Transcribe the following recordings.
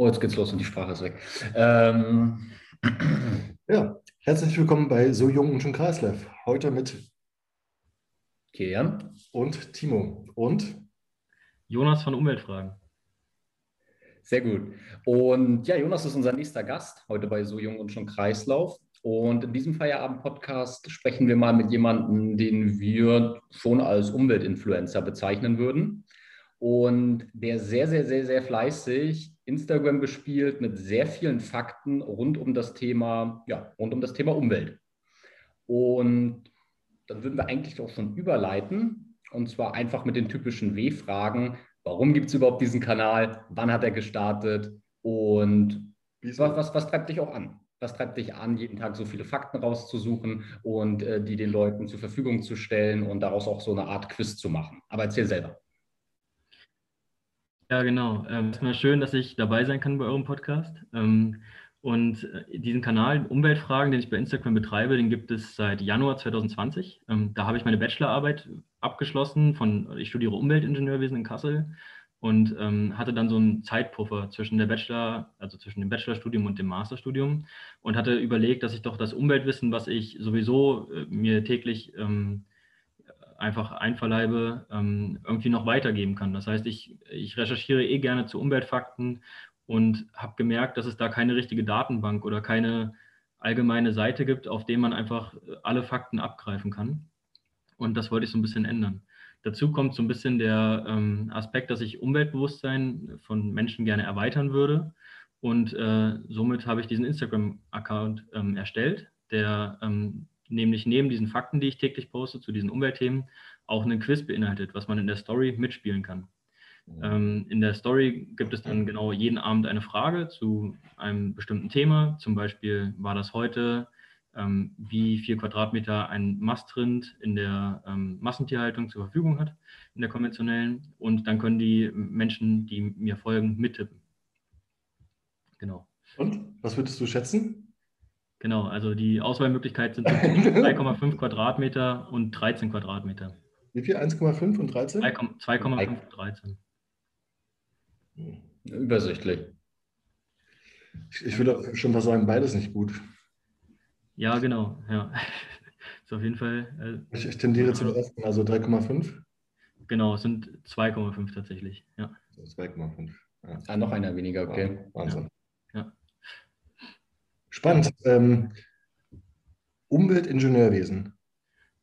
Oh, jetzt geht's los und die Sprache ist weg. Ähm. Ja, herzlich willkommen bei So Jung und schon Kreislauf. Heute mit Kian und Timo und Jonas von Umweltfragen. Sehr gut. Und ja, Jonas ist unser nächster Gast heute bei So Jung und schon Kreislauf. Und in diesem Feierabend-Podcast sprechen wir mal mit jemandem, den wir schon als Umweltinfluencer bezeichnen würden und der sehr, sehr, sehr, sehr fleißig Instagram bespielt mit sehr vielen Fakten rund um das Thema, ja, rund um das Thema Umwelt. Und dann würden wir eigentlich auch schon überleiten und zwar einfach mit den typischen W-Fragen. Warum gibt es überhaupt diesen Kanal? Wann hat er gestartet? Und was, was, was treibt dich auch an? Was treibt dich an, jeden Tag so viele Fakten rauszusuchen und äh, die den Leuten zur Verfügung zu stellen und daraus auch so eine Art Quiz zu machen? Aber erzähl selber. Ja, genau. Ähm, erstmal schön, dass ich dabei sein kann bei eurem Podcast. Ähm, und äh, diesen Kanal Umweltfragen, den ich bei Instagram betreibe, den gibt es seit Januar 2020. Ähm, da habe ich meine Bachelorarbeit abgeschlossen von, ich studiere Umweltingenieurwesen in Kassel und ähm, hatte dann so einen Zeitpuffer zwischen der Bachelor, also zwischen dem Bachelorstudium und dem Masterstudium und hatte überlegt, dass ich doch das Umweltwissen, was ich sowieso äh, mir täglich ähm, einfach einverleibe, ähm, irgendwie noch weitergeben kann. Das heißt, ich, ich recherchiere eh gerne zu Umweltfakten und habe gemerkt, dass es da keine richtige Datenbank oder keine allgemeine Seite gibt, auf der man einfach alle Fakten abgreifen kann. Und das wollte ich so ein bisschen ändern. Dazu kommt so ein bisschen der ähm, Aspekt, dass ich Umweltbewusstsein von Menschen gerne erweitern würde. Und äh, somit habe ich diesen Instagram-Account ähm, erstellt, der ähm, nämlich neben diesen Fakten, die ich täglich poste zu diesen Umweltthemen, auch einen Quiz beinhaltet, was man in der Story mitspielen kann. Ähm, in der Story gibt es dann genau jeden Abend eine Frage zu einem bestimmten Thema. Zum Beispiel war das heute, ähm, wie viel Quadratmeter ein Mastrind in der ähm, Massentierhaltung zur Verfügung hat, in der konventionellen. Und dann können die Menschen, die mir folgen, mittippen. Genau. Und was würdest du schätzen? Genau, also die Auswahlmöglichkeit sind 2,5 Quadratmeter und 13 Quadratmeter. Wie viel? 1,5 und 13? 2,5 und 13. Übersichtlich. Ich, ich würde schon fast sagen, beides nicht gut. Ja, genau. Ja. Ist auf jeden Fall. Äh, ich, ich, tendiere zum ersten, also 3,5. Genau, es sind 2,5 tatsächlich. Ja. 2,5. Ja. Ah, noch einer weniger, okay. Wahnsinn. Ja. Spannend. Ähm, Umweltingenieurwesen.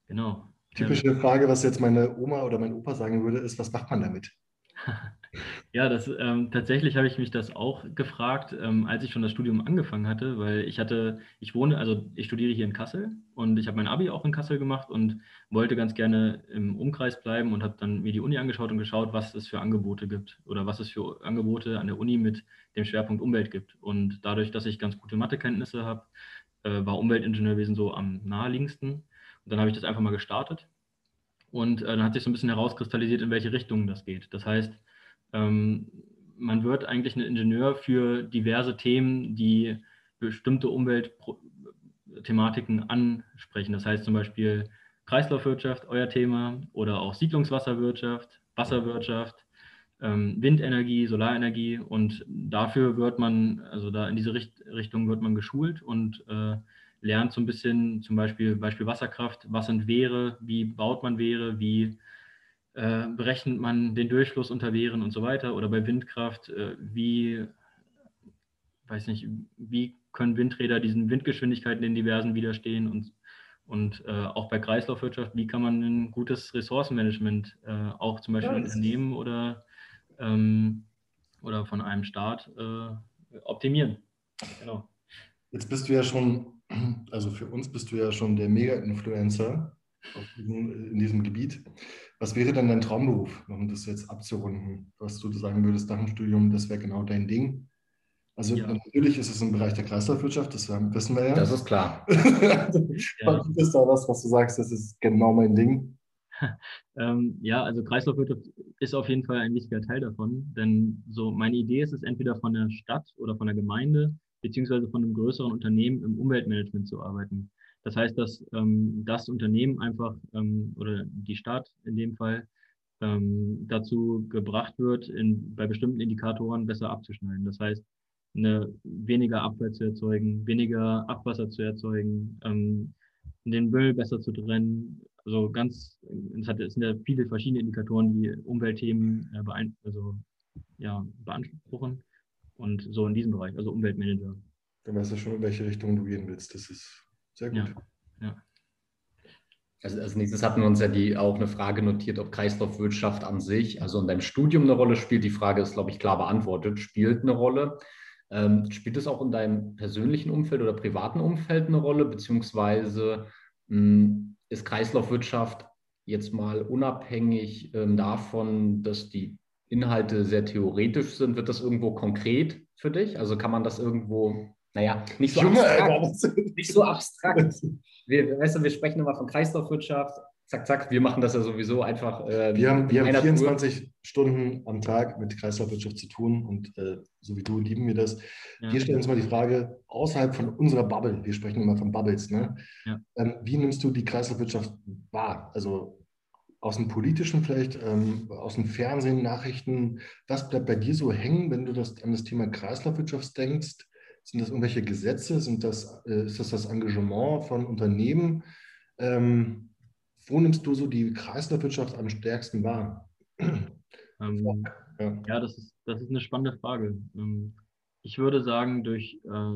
Genau. Typische Frage, was jetzt meine Oma oder mein Opa sagen würde, ist, was macht man damit? Ja, das, ähm, tatsächlich habe ich mich das auch gefragt, ähm, als ich schon das Studium angefangen hatte, weil ich hatte, ich wohne, also ich studiere hier in Kassel und ich habe mein Abi auch in Kassel gemacht und wollte ganz gerne im Umkreis bleiben und habe dann mir die Uni angeschaut und geschaut, was es für Angebote gibt oder was es für Angebote an der Uni mit dem Schwerpunkt Umwelt gibt. Und dadurch, dass ich ganz gute Mathekenntnisse habe, äh, war Umweltingenieurwesen so am naheliegendsten. Und dann habe ich das einfach mal gestartet und äh, dann hat sich so ein bisschen herauskristallisiert, in welche Richtung das geht. Das heißt, ähm, man wird eigentlich ein Ingenieur für diverse Themen, die bestimmte Umweltthematiken ansprechen. Das heißt zum Beispiel Kreislaufwirtschaft, euer Thema, oder auch Siedlungswasserwirtschaft, Wasserwirtschaft, ähm, Windenergie, Solarenergie. Und dafür wird man, also da in diese Richt Richtung wird man geschult und äh, lernt so ein bisschen zum Beispiel Beispiel Wasserkraft, was sind Wehre, wie baut man Wehre, wie äh, berechnet man den Durchfluss unter Wehren und so weiter. Oder bei Windkraft, äh, wie, weiß nicht, wie können Windräder diesen Windgeschwindigkeiten in diversen widerstehen und, und äh, auch bei Kreislaufwirtschaft, wie kann man ein gutes Ressourcenmanagement äh, auch zum Beispiel ja, Unternehmen oder, ähm, oder von einem Staat äh, optimieren. Genau. Jetzt bist du ja schon, also für uns bist du ja schon der Mega-Influencer in diesem Gebiet. Was wäre denn dein Traumberuf, um das jetzt abzurunden? Was du sagen würdest nach dem Studium, das wäre genau dein Ding? Also ja. natürlich ist es im Bereich der Kreislaufwirtschaft, das wissen wir ja. Das ist klar. ja. Ist da was, was du sagst, das ist genau mein Ding? ähm, ja, also Kreislaufwirtschaft ist auf jeden Fall ein wichtiger Teil davon, denn so meine Idee ist es entweder von der Stadt oder von der Gemeinde beziehungsweise von einem größeren Unternehmen im Umweltmanagement zu arbeiten. Das heißt, dass ähm, das Unternehmen einfach ähm, oder die Stadt in dem Fall ähm, dazu gebracht wird, in, bei bestimmten Indikatoren besser abzuschneiden. Das heißt, eine, weniger Abfall zu erzeugen, weniger Abwasser zu erzeugen, ähm, den Müll besser zu trennen. Also ganz, es, hat, es sind ja viele verschiedene Indikatoren, die Umweltthemen äh, beein also, ja, beanspruchen. Und so in diesem Bereich, also Umweltmanager. Dann weißt du schon, in welche Richtung du gehen willst. Das ist sehr gut. Ja, ja. Also als nächstes hatten wir uns ja die, auch eine Frage notiert, ob Kreislaufwirtschaft an sich, also in deinem Studium eine Rolle spielt. Die Frage ist, glaube ich, klar beantwortet, spielt eine Rolle. Ähm, spielt es auch in deinem persönlichen Umfeld oder privaten Umfeld eine Rolle, beziehungsweise mh, hm, ist Kreislaufwirtschaft jetzt mal unabhängig ähm, davon, dass die Inhalte sehr theoretisch sind, wird das irgendwo konkret für dich? Also kann man das irgendwo, naja, nicht so Junge, abstrakt. Nicht so abstrakt. Wir, weißt du, wir sprechen immer von Kreislaufwirtschaft, zack, zack, wir machen das ja sowieso einfach. Äh, wir haben, wir haben 24 Tour. Stunden am Tag mit Kreislaufwirtschaft zu tun und äh, so wie du lieben wir das. Ja. Wir stellen uns mal die Frage, außerhalb von unserer Bubble, wir sprechen immer von Bubbles, ne? Ja. Ähm, wie nimmst du die Kreislaufwirtschaft wahr? Also aus dem Politischen vielleicht, ähm, aus dem Fernsehen, Nachrichten, was bleibt bei dir so hängen, wenn du das, an das Thema Kreislaufwirtschaft denkst? Sind das irgendwelche Gesetze? Sind das, äh, ist das das Engagement von Unternehmen? Ähm, wo nimmst du so die Kreislaufwirtschaft am stärksten wahr? Ähm, ja. ja, das, ist, das ist eine spannende Frage. Ähm, ich würde sagen, durch äh,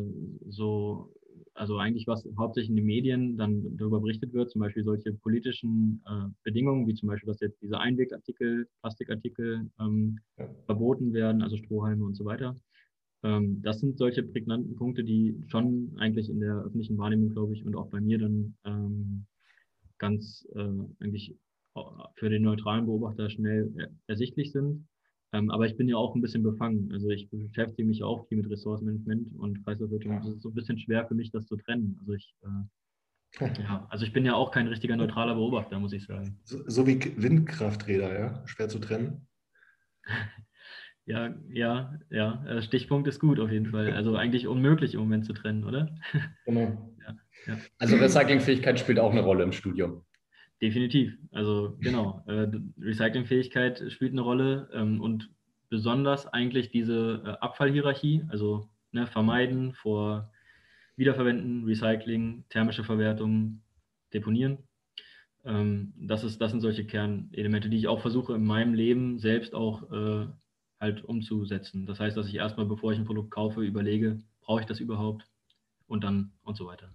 so, also eigentlich was hauptsächlich in den Medien dann darüber berichtet wird, zum Beispiel solche politischen äh, Bedingungen, wie zum Beispiel, dass jetzt diese Einwegartikel, Plastikartikel ähm, ja. verboten werden, also Strohhalme und so weiter. Ähm, das sind solche prägnanten Punkte, die schon eigentlich in der öffentlichen Wahrnehmung, glaube ich, und auch bei mir dann ähm, ganz äh, eigentlich für den neutralen Beobachter schnell ersichtlich sind. Ähm, aber ich bin ja auch ein bisschen befangen. Also ich beschäftige mich auch viel mit Ressourcenmanagement und Kreislaufwirtschaft. Es ist so ein bisschen schwer für mich, das zu trennen. Also ich, äh, ja, also ich bin ja auch kein richtiger neutraler Beobachter, muss ich sagen. So, so wie Windkrafträder, ja? Schwer zu trennen? ja, ja, ja. Äh, Stichpunkt ist gut auf jeden Fall. Also eigentlich unmöglich im Moment zu trennen, oder? Genau. Ja, ja. Also Recyclingfähigkeit spielt auch eine Rolle im Studium. Definitiv. Also genau, äh, Recyclingfähigkeit spielt eine Rolle ähm, und besonders eigentlich diese äh, Abfallhierarchie, also ne, vermeiden vor Wiederverwenden, Recycling, thermische Verwertung, Deponieren. Ähm, das, ist, das sind solche Kernelemente, die ich auch versuche in meinem Leben selbst auch halt umzusetzen. Das heißt, dass ich erstmal, bevor ich ein Produkt kaufe, überlege, brauche ich das überhaupt und dann und so weiter.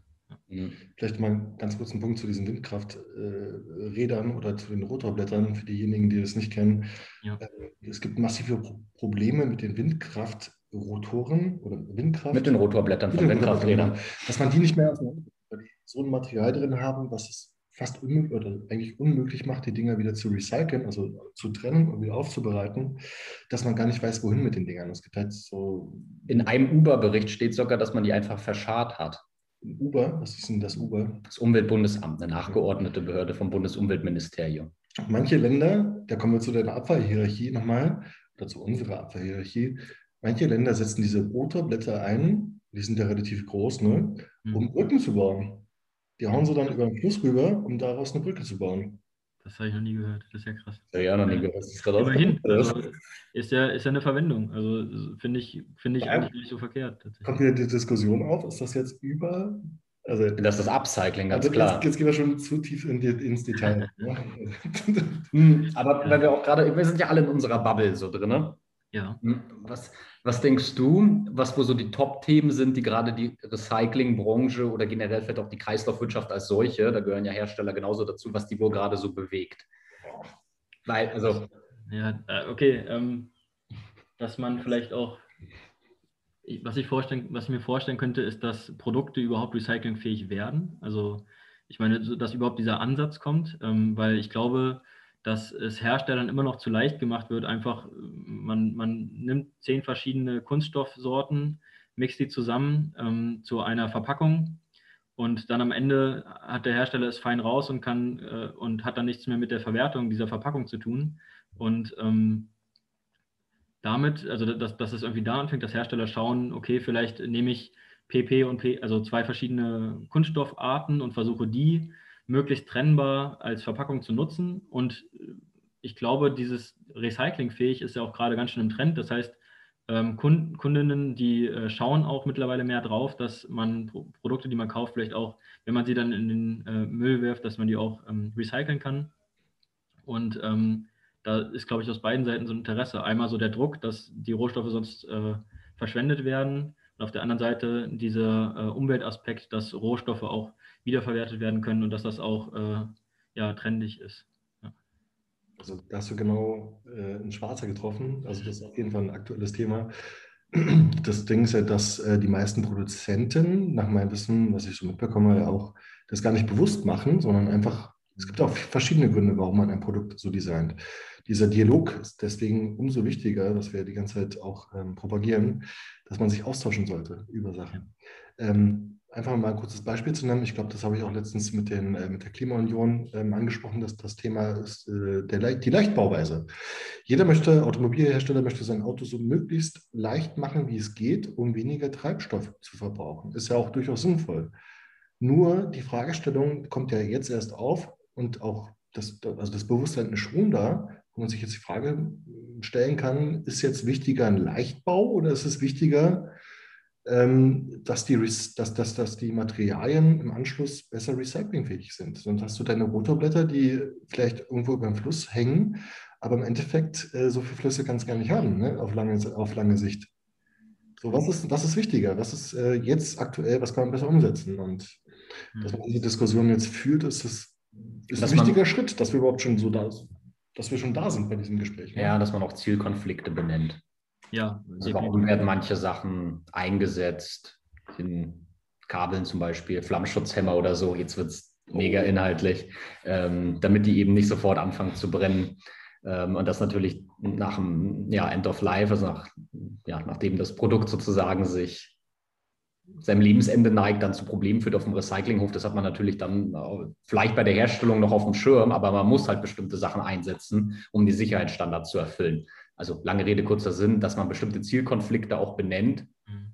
Mhm. Vielleicht mal ganz kurz einen Punkt zu diesen Windkrafträdern äh, oder zu den Rotorblättern für diejenigen, die das nicht kennen. Ja. Äh, es gibt massive Probleme mit den Windkraftrotoren oder Windkraft. Mit den Rotorblättern von Windkrafträdern. Dass man die nicht mehr so ein Material drin haben, was es fast unmöglich oder eigentlich unmöglich macht, die Dinger wieder zu recyceln, also zu trennen und wieder aufzubereiten, dass man gar nicht weiß, wohin mit den Dingern. Es gibt halt so. In einem Uber-Bericht steht sogar, dass man die einfach verscharrt hat. Uber, was ist denn das Uber? Das Umweltbundesamt, eine nachgeordnete Behörde vom Bundesumweltministerium. Manche Länder, da kommen wir zu der Abfallhierarchie nochmal, oder zu unserer Abfallhierarchie, manche Länder setzen diese Rotorblätter ein, die sind ja relativ groß, ne, um mhm. Brücken zu bauen. Die hauen sie dann über den Fluss rüber, um daraus eine Brücke zu bauen. Das habe ich noch nie gehört. Das ist ja krass. Ja, ja noch nie gehört. Das ist Immerhin. Also, ist, ja, ist ja eine Verwendung. Also finde ich, find ich ja. eigentlich nicht so verkehrt. Kommt wieder die Diskussion auf, ist das jetzt über. Also, das ist das Upcycling, ganz also klar. Jetzt, jetzt, gehen wir schon zu tief in die, ins Detail. Ne? Hm, aber weil wir auch gerade, wir sind ja alle in unserer Bubble so drin, ne? Ja. Hm, was, was denkst du, was wo so die Top-Themen sind, die gerade die Recyclingbranche oder generell vielleicht auch die Kreislaufwirtschaft als solche, da gehören ja Hersteller genauso dazu, was die wohl gerade so bewegt? Weil, also. Ja, äh, okay. Ähm, dass man vielleicht auch, was ich, vorstellen, was ich mir vorstellen könnte, ist, dass Produkte überhaupt recyclingfähig werden. Also, ich meine, dass überhaupt dieser Ansatz kommt, ähm, weil ich glaube, dass es Herstellern immer noch zu leicht gemacht wird. Einfach, man, man nimmt zehn verschiedene Kunststoffsorten, mixt die zusammen ähm, zu einer Verpackung und dann am Ende hat der Hersteller es fein raus und kann äh, und hat dann nichts mehr mit der Verwertung dieser Verpackung zu tun. Und ähm, damit, also dass, dass es irgendwie da anfängt, dass Hersteller schauen, okay, vielleicht nehme ich PP und P, also zwei verschiedene Kunststoffarten und versuche die möglichst trennbar als Verpackung zu nutzen. Und ich glaube, dieses Recyclingfähig ist ja auch gerade ganz schön im Trend. Das heißt, ähm, Kunden, Kundinnen, die äh, schauen auch mittlerweile mehr drauf, dass man Pro Produkte, die man kauft, vielleicht auch, wenn man sie dann in den äh, Müll wirft, dass man die auch ähm, recyceln kann. Und ähm, da ist, glaube ich, aus beiden Seiten so ein Interesse. Einmal so der Druck, dass die Rohstoffe sonst äh, verschwendet werden. Und auf der anderen Seite dieser äh, Umweltaspekt, dass Rohstoffe auch wiederverwertet werden können und dass das auch äh, ja, trendig ist. Also da hast du genau äh, einen Schwarzer getroffen. Also das ist auf jeden Fall ein aktuelles Thema. Das Ding ist ja, dass äh, die meisten Produzenten, nach meinem Wissen, was ich so mitbekomme, ja auch das gar nicht bewusst machen, sondern einfach, es gibt auch verschiedene Gründe, warum man ein Produkt so designt. Dieser Dialog ist deswegen umso wichtiger, was wir die ganze Zeit auch ähm, propagieren, dass man sich austauschen sollte über Sachen. Ähm, einfach mal ein kurzes Beispiel zu nennen. Ich glaube, das habe ich auch letztens mit, den, äh, mit der Klimaunion ähm, angesprochen, dass das Thema ist äh, der, die Leichtbauweise. Jeder möchte, Automobilhersteller möchte sein Auto so möglichst leicht machen, wie es geht, um weniger Treibstoff zu verbrauchen. Ist ja auch durchaus sinnvoll. Nur die Fragestellung kommt ja jetzt erst auf und auch das, also das Bewusstsein ist schon da, wo man sich jetzt die Frage stellen kann, ist jetzt wichtiger ein Leichtbau oder ist es wichtiger, dass, die, dass, dass, dass die Materialien im Anschluss besser recyclingfähig sind. Sonst hast du deine Rotorblätter, die vielleicht irgendwo über dem Fluss hängen, aber im Endeffekt äh, so viele Flüsse kannst du gar nicht haben, ne? auf, lange, auf lange Sicht. So, was ist, was ist wichtiger? Was ist äh, jetzt aktuell, was kann man besser umsetzen? Und mhm. dass man diese Diskussion jetzt führt, ist, das, ist ein wichtiger Schritt, dass wir überhaupt schon so da sind, dass wir schon da sind bei diesem Gespräch. Ne? Ja, dass man auch Zielkonflikte benennt. Ja, also warum werden manche Sachen eingesetzt? In Kabeln zum Beispiel, Flammschutzhämmer oder so. Jetzt wird es mega oh. inhaltlich, ähm, damit die eben nicht sofort anfangen zu brennen. Ähm, und das natürlich nach dem ja, End of Life, also nach, ja, nachdem das Produkt sozusagen sich seinem Lebensende neigt, dann zu Problemen führt auf dem Recyclinghof. Das hat man natürlich dann vielleicht bei der Herstellung noch auf dem Schirm, aber man muss halt bestimmte Sachen einsetzen, um die Sicherheitsstandards zu erfüllen also lange Rede, kurzer Sinn, dass man bestimmte Zielkonflikte auch benennt mhm.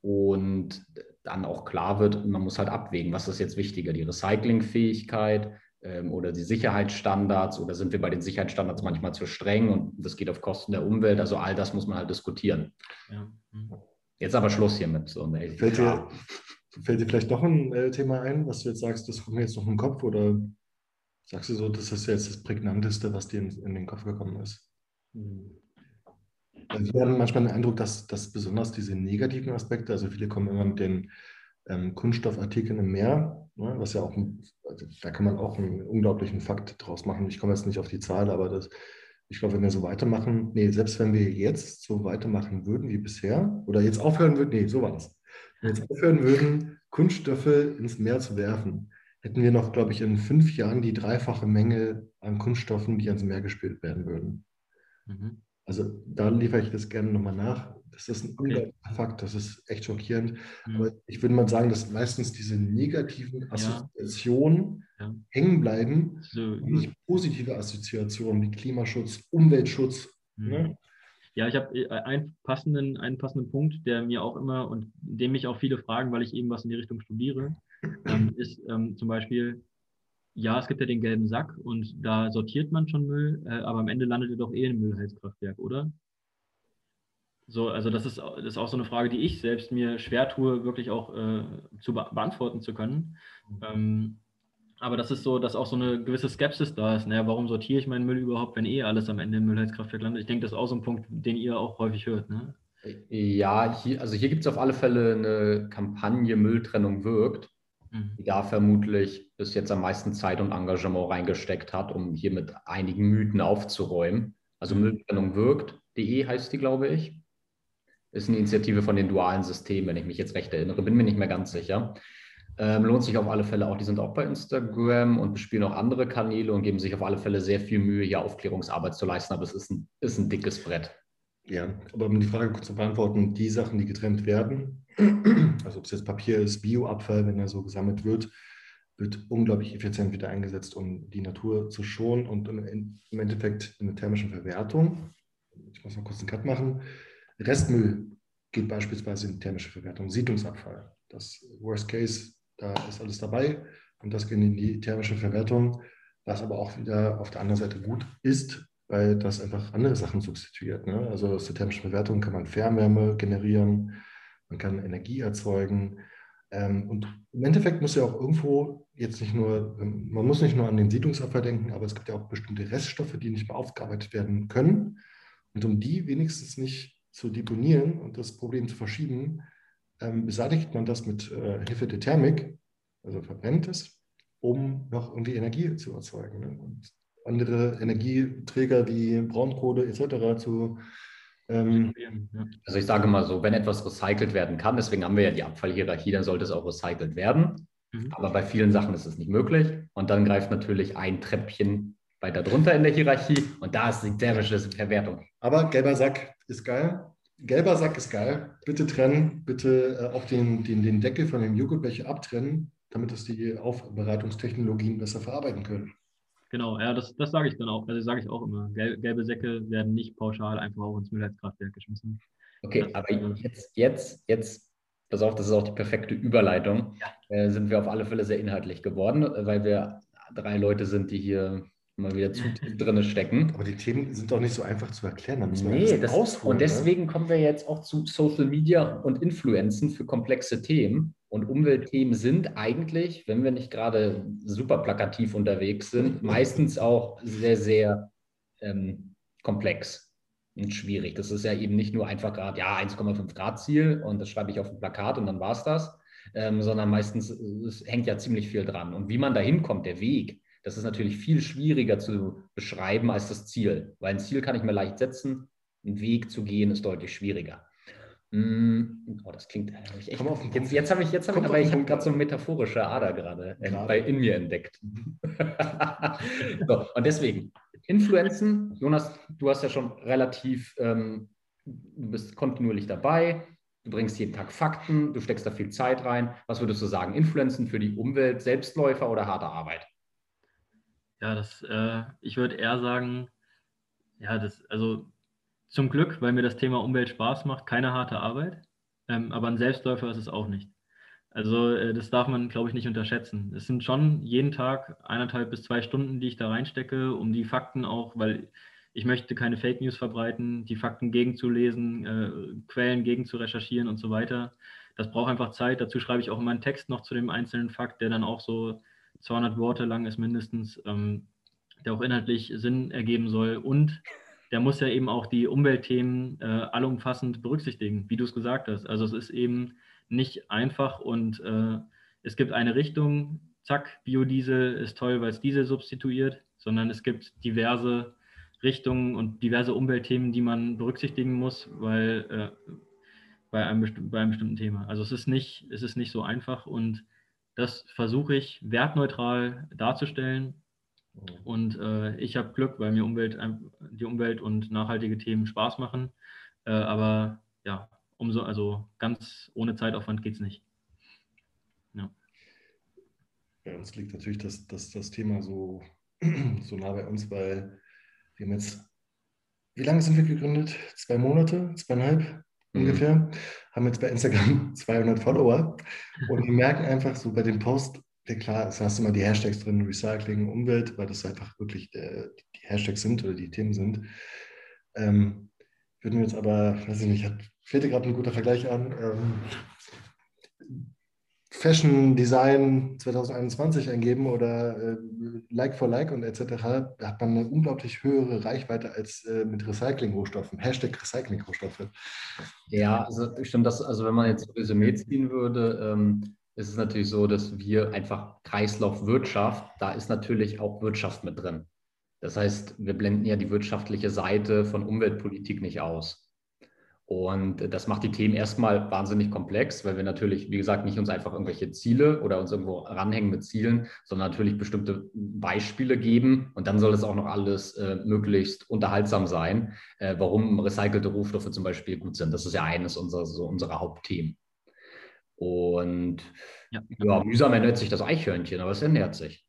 und dann auch klar wird, man muss halt abwägen, was ist jetzt wichtiger, die Recyclingfähigkeit ähm, oder die Sicherheitsstandards oder sind wir bei den Sicherheitsstandards manchmal zu streng und das geht auf Kosten der Umwelt, also all das muss man halt diskutieren. Ja. Mhm. Jetzt aber Schluss hiermit. So, ne? fällt, dir, fällt, dir, vielleicht doch ein äh, Thema ein, was du jetzt sagst, das kommt mir jetzt noch im Kopf oder sagst du so, das ist jetzt das Prägnanteste, was dir in, in den Kopf gekommen ist? Also wir haben manchmal den Eindruck, dass, dass besonders diese negativen Aspekte, also viele kommen immer mit den ähm, Kunststoffartikeln im Meer, ne, was ja auch, also da kann man auch einen unglaublichen Fakt draus machen. Ich komme jetzt nicht auf die Zahl, aber das, ich glaube, wenn wir so weitermachen, nee, selbst wenn wir jetzt so weitermachen würden wie bisher, oder jetzt aufhören würden, nee, so war das. Wenn wir jetzt aufhören würden, Kunststoffe ins Meer zu werfen, hätten wir noch, glaube ich, in fünf Jahren die dreifache Menge an Kunststoffen, die ans Meer gespült werden würden. Mhm. Also da liefere ich das gerne nochmal nach. Das ist ein okay. Fakt, das ist echt schockierend. Mhm. Aber ich würde mal sagen, dass meistens diese negativen Assoziationen ja. Ja. hängen bleiben, so, nicht positive Assoziationen wie Klimaschutz, Umweltschutz. Mhm. Ne? Ja, ich habe äh, einen passenden, einen passenden Punkt, der mir auch immer und dem mich auch viele fragen, weil ich eben was in die Richtung studiere, ähm, ist ähm, zum Beispiel, ja, es gibt ja den gelben Sack und da sortiert man schon Müll, äh, aber am Ende landet er doch eh im Müllheizkraftwerk, oder? So, also das ist, das ist auch so eine Frage, die ich selbst mir schwer tue, wirklich auch äh, zu be beantworten zu können. Ähm, aber das ist so, dass auch so eine gewisse Skepsis da ist. Naja, warum sortiere ich meinen Müll überhaupt, wenn eh alles am Ende im Müllheizkraftwerk landet? Ich denke, das ist auch so ein Punkt, den ihr auch häufig hört. Ne? Ja, hier, also hier gibt es auf alle Fälle eine Kampagne Mülltrennung wirkt. Die da vermutlich bis jetzt am meisten Zeit und Engagement reingesteckt hat, um hier mit einigen Mythen aufzuräumen. Also mhm. Mülltrennung wirkt.de heißt die, glaube ich. Ist eine Initiative von den dualen Systemen, wenn ich mich jetzt recht erinnere, bin mir nicht mehr ganz sicher. Ähm, lohnt sich auf alle Fälle auch. Die sind auch bei Instagram und bespielen auch andere Kanäle und geben sich auf alle Fälle sehr viel Mühe, hier Aufklärungsarbeit zu leisten. Aber es ist ein, ist ein dickes Brett. Ja, aber um die Frage kurz zu beantworten, die Sachen, die getrennt werden, also ob es jetzt Papier ist, Bioabfall, wenn er so gesammelt wird, wird unglaublich effizient wieder eingesetzt, um die Natur zu schonen und im Endeffekt in der thermischen Verwertung. Ich muss mal kurz einen Cut machen. Restmüll geht beispielsweise in die thermische Verwertung, Siedlungsabfall. Das Worst Case, da ist alles dabei und das geht in die thermische Verwertung, was aber auch wieder auf der anderen Seite gut ist, weil das einfach andere Sachen substituiert. Ne? Also aus der thermischen Bewertung kann man Fernwärme generieren, man kann Energie erzeugen. Ähm, und im Endeffekt muss ja auch irgendwo jetzt nicht nur, man muss nicht nur an den Siedlungsabfall denken, aber es gibt ja auch bestimmte Reststoffe, die nicht mehr aufgearbeitet werden können. Und um die wenigstens nicht zu deponieren und das Problem zu verschieben, ähm, beseitigt man das mit äh, Hilfe der Thermik, also verbrennt es, um noch irgendwie Energie zu erzeugen. Ne? Und andere Energieträger wie Braunkohle etc. zu ähm, also ich sage mal so, wenn etwas recycelt werden kann, deswegen haben wir ja die Abfallhierarchie, dann sollte es auch recycelt werden. Mhm. Aber bei vielen Sachen ist es nicht möglich. Und dann greift natürlich ein Treppchen weiter drunter in der Hierarchie und da ist die thermische Verwertung. Aber gelber Sack ist geil. Gelber Sack ist geil. Bitte trennen, bitte äh, auch den, den, den Deckel von dem Joghurtbecher abtrennen, damit es die Aufbereitungstechnologien besser verarbeiten können. Genau, ja, das, das sage ich dann auch. Also sage ich auch immer. Gelbe Säcke werden nicht pauschal einfach auch ins Müllheitskraftwerk geschmissen. Okay, das, aber jetzt, jetzt, jetzt, pass auf, das ist auch die perfekte Überleitung. Ja. Äh, sind wir auf alle Fälle sehr inhaltlich geworden, weil wir drei Leute sind, die hier mal wieder zu tief drin stecken. Aber die Themen sind doch nicht so einfach zu erklären. Da müssen nee, das, ausholen, und ne? deswegen ne? kommen wir jetzt auch zu Social Media und Influenzen für komplexe Themen. Und Umweltthemen sind eigentlich, wenn wir nicht gerade super plakativ unterwegs sind, meistens auch sehr, sehr ähm, komplex und schwierig. Das ist ja eben nicht nur einfach gerade, ja, 1,5 Grad Ziel und das schreibe ich auf ein Plakat und dann war es das, ähm, sondern meistens es hängt ja ziemlich viel dran. Und wie man da hinkommt, der Weg, das ist natürlich viel schwieriger zu beschreiben als das Ziel, weil ein Ziel kann ich mir leicht setzen, einen Weg zu gehen ist deutlich schwieriger. Mm, oh, das klingt ich echt. Jetzt, jetzt habe ich, jetzt habe ich, aber ich habe gerade so eine metaphorische Ader gerade äh, in mir entdeckt. so, und deswegen, Influenzen, Jonas, du hast ja schon relativ, ähm, du bist kontinuierlich dabei, du bringst jeden Tag Fakten, du steckst da viel Zeit rein. Was würdest du sagen? Influenzen für die Umwelt, Selbstläufer oder harte Arbeit? Ja, das, äh, ich würde eher sagen, ja, das, also zum Glück, weil mir das Thema Umwelt Spaß macht, keine harte Arbeit. Ähm, aber ein Selbstläufer ist es auch nicht. Also äh, das darf man, glaube ich, nicht unterschätzen. Es sind schon jeden Tag eineinhalb bis zwei Stunden, die ich da reinstecke, um die Fakten auch, weil ich möchte keine Fake News verbreiten, die Fakten gegenzulesen, äh, Quellen gegen zu recherchieren und so weiter. Das braucht einfach Zeit. Dazu schreibe ich auch immer einen Text noch zu dem einzelnen Fakt, der dann auch so 200 Worte lang ist mindestens, ähm, der auch inhaltlich Sinn ergeben soll und der muss ja eben auch die Umweltthemen äh, allumfassend berücksichtigen, wie du es gesagt hast. Also es ist eben nicht einfach und äh, es gibt eine Richtung, zack, Biodiesel ist toll, weil es Diesel substituiert, sondern es gibt diverse Richtungen und diverse Umweltthemen, die man berücksichtigen muss, weil äh, bei, einem bei einem bestimmten Thema. Also es ist nicht, es ist nicht so einfach und das versuche ich wertneutral darzustellen Mhm. Und äh, ich habe Glück, weil mir Umwelt, die Umwelt und nachhaltige Themen Spaß machen. Äh, aber ja, umso, also ganz ohne Zeitaufwand geht es nicht. Ja. Bei uns liegt natürlich das, das, das Thema so, so nah bei uns, weil wir haben jetzt, wie lange sind wir gegründet? Zwei Monate, zweieinhalb mhm. ungefähr. Haben jetzt bei Instagram 200 Follower und wir merken einfach so bei dem Post, ja klar, es hast immer die Hashtags drin, Recycling, Umwelt, weil das einfach wirklich der, die Hashtags sind oder die Themen sind. Ähm, würden wir jetzt aber, weiß ich nicht, hat, fehlt dir gerade ein guter Vergleich an. Ähm, Fashion Design 2021 eingeben oder äh, Like for Like und etc., hat man eine unglaublich höhere Reichweite als äh, mit Recycling-Rohstoffen. Hashtag Recycling-Rohstoffe. Ja, also stimmt das, also wenn man jetzt Resümee ziehen würde, ähm, ist es natürlich so, dass wir einfach Kreislaufwirtschaft, da ist natürlich auch Wirtschaft mit drin. Das heißt, wir blenden ja die wirtschaftliche Seite von Umweltpolitik nicht aus. Und das macht die Themen erstmal wahnsinnig komplex, weil wir natürlich, wie gesagt, nicht uns einfach irgendwelche Ziele oder uns irgendwo ranhängen mit Zielen, sondern natürlich bestimmte Beispiele geben. Und dann soll es auch noch alles äh, möglichst unterhaltsam sein, äh, warum recycelte Rohstoffe zum Beispiel gut sind. Das ist ja eines unserer, so unserer Hauptthemen. Und ja. ja, mühsam ernährt sich das Eichhörnchen, aber es ernährt sich.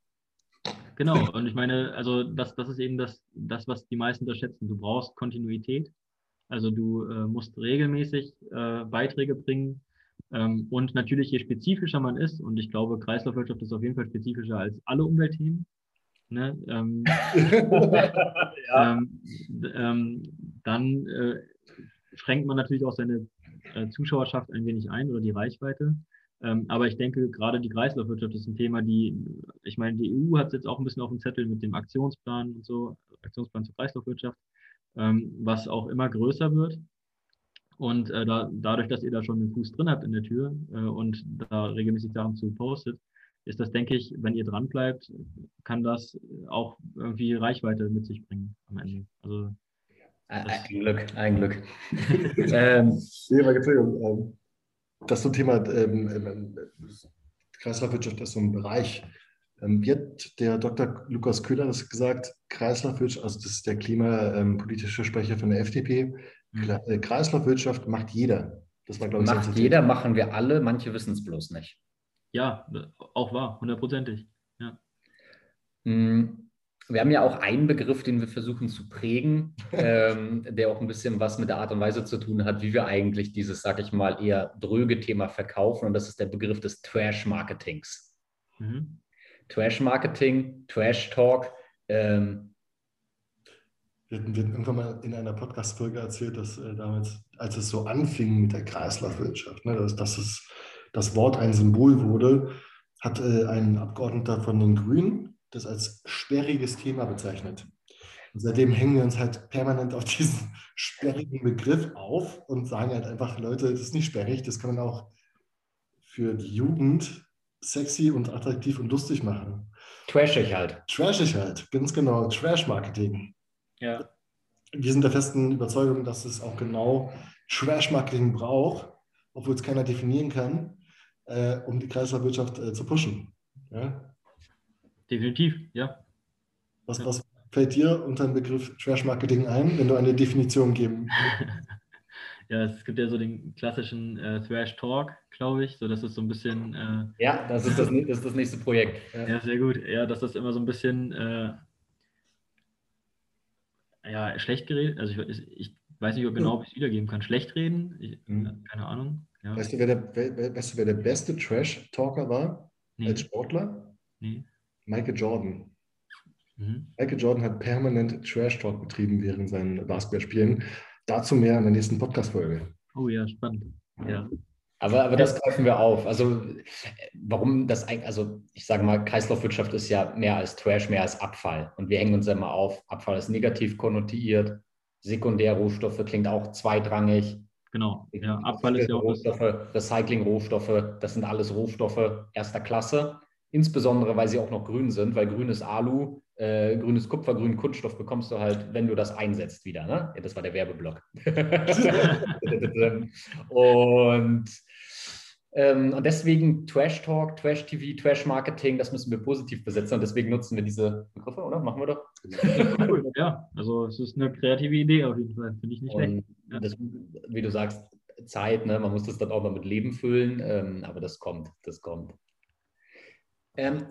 Genau, und ich meine, also das, das ist eben das, das, was die meisten unterschätzen. Du brauchst Kontinuität. Also du äh, musst regelmäßig äh, Beiträge bringen. Ähm, und natürlich, je spezifischer man ist, und ich glaube, Kreislaufwirtschaft ist auf jeden Fall spezifischer als alle Umweltthemen, Ne? Ähm, ja. ähm, ähm, dann äh, schränkt man natürlich auch seine äh, Zuschauerschaft ein wenig ein oder die Reichweite. Ähm, aber ich denke, gerade die Kreislaufwirtschaft ist ein Thema, die, ich meine, die EU hat es jetzt auch ein bisschen auf dem Zettel mit dem Aktionsplan und so, Aktionsplan zur Kreislaufwirtschaft, ähm, was auch immer größer wird. Und äh, da, dadurch, dass ihr da schon den Fuß drin habt in der Tür äh, und da regelmäßig Sachen zu postet, ist das, denke ich, wenn ihr dran bleibt, kann das auch irgendwie Reichweite mit sich bringen am Ende. Also ein Glück, ein Glück. ähm, nee, aber Entschuldigung, ähm, das ist so ein Thema, ähm, ähm, Kreislaufwirtschaft ist so ein Bereich. Ähm, wird der Dr. Lukas Köhler das gesagt, Kreislaufwirtschaft, also das ist der klimapolitische Sprecher von der FDP, mhm. Äh, Kreislaufwirtschaft macht jeder. Das war, glaube ich, Macht jeder, machen wir alle, manche wissen es bloß nicht. Ja, auch wahr, hundertprozentig. Ja. Hm, wir haben ja auch einen Begriff, den wir versuchen zu prägen, ähm, der auch ein bisschen was mit der Art und Weise zu tun hat, wie wir eigentlich dieses, sag ich mal, eher dröge Thema verkaufen. Und das ist der Begriff des Trash-Marketings. Mhm. Trash-Marketing, Trash-Talk. Ähm, wir hatten irgendwann mal in einer Podcast-Folge erzählt, dass äh, damals, als es so anfing mit der Kreislaufwirtschaft, ne, dass, dass es das Wort ein Symbol wurde, hat äh, ein Abgeordneter von den Grünen das als sperriges Thema bezeichnet. Und seitdem hängen wir uns halt permanent auf diesen sperrigen Begriff auf und sagen halt einfach, Leute, das ist nicht sperrig, das kann man auch für die Jugend sexy und attraktiv und lustig machen. Trashig halt. Trashig halt, ganz genau. Trash-Marketing. Ja. Wir sind der festen Überzeugung, dass es auch genau Trash-Marketing braucht, obwohl es keiner definieren kann äh, um die Kreislaufwirtschaft äh, zu pushen. Ja? Definitiv, ja. Was, was fällt dir unter den Begriff Trash Marketing ein, wenn du eine Definition geben Ja, es gibt ja so den klassischen äh, Thrash Talk, glaube ich. So, das ist so ein bisschen. Äh, ja, das ist das, das ist das, nächste Projekt. Ja. ja. sehr gut. Ja, dass das immer so ein bisschen äh, ja, schlecht geredet. Also ich, ich weiß nicht, ob genau, ob ich es wiedergeben kann. Schlecht reden, ich, mhm. keine Ahnung. Ja. Weißt, du, wer der, wer, weißt du, wer der beste Trash-Talker war nee. als Sportler? Nee. Michael Jordan. Mhm. Michael Jordan hat permanent Trash-Talk betrieben während seinen Basketballspielen. Dazu mehr in der nächsten Podcast-Folge. Oh ja, spannend. Ja. Aber, aber das greifen wir auf. Also, warum das eigentlich, also ich sage mal, Kreislaufwirtschaft ist ja mehr als Trash, mehr als Abfall. Und wir hängen uns ja immer auf, Abfall ist negativ konnotiert, Sekundärrohstoffe klingt auch zweitrangig. Genau, ja, Abfall ist ja auch Rohstoffe, Recycling-Rohstoffe, das sind alles Rohstoffe erster Klasse. Insbesondere, weil sie auch noch grün sind, weil grünes Alu, äh, grünes Kupfer, grünen Kunststoff bekommst du halt, wenn du das einsetzt wieder. Ne? Ja, das war der Werbeblock. und ähm, und deswegen Trash Talk, Trash TV, Trash Marketing, das müssen wir positiv besetzen und deswegen nutzen wir diese Begriffe, oder? Machen wir doch. ja, also es ist eine kreative Idee auf jeden Fall, finde ich nicht schlecht. Ja. Das, wie du sagst, Zeit, ne? man muss das dann auch mal mit Leben füllen, ähm, aber das kommt, das kommt. Ähm,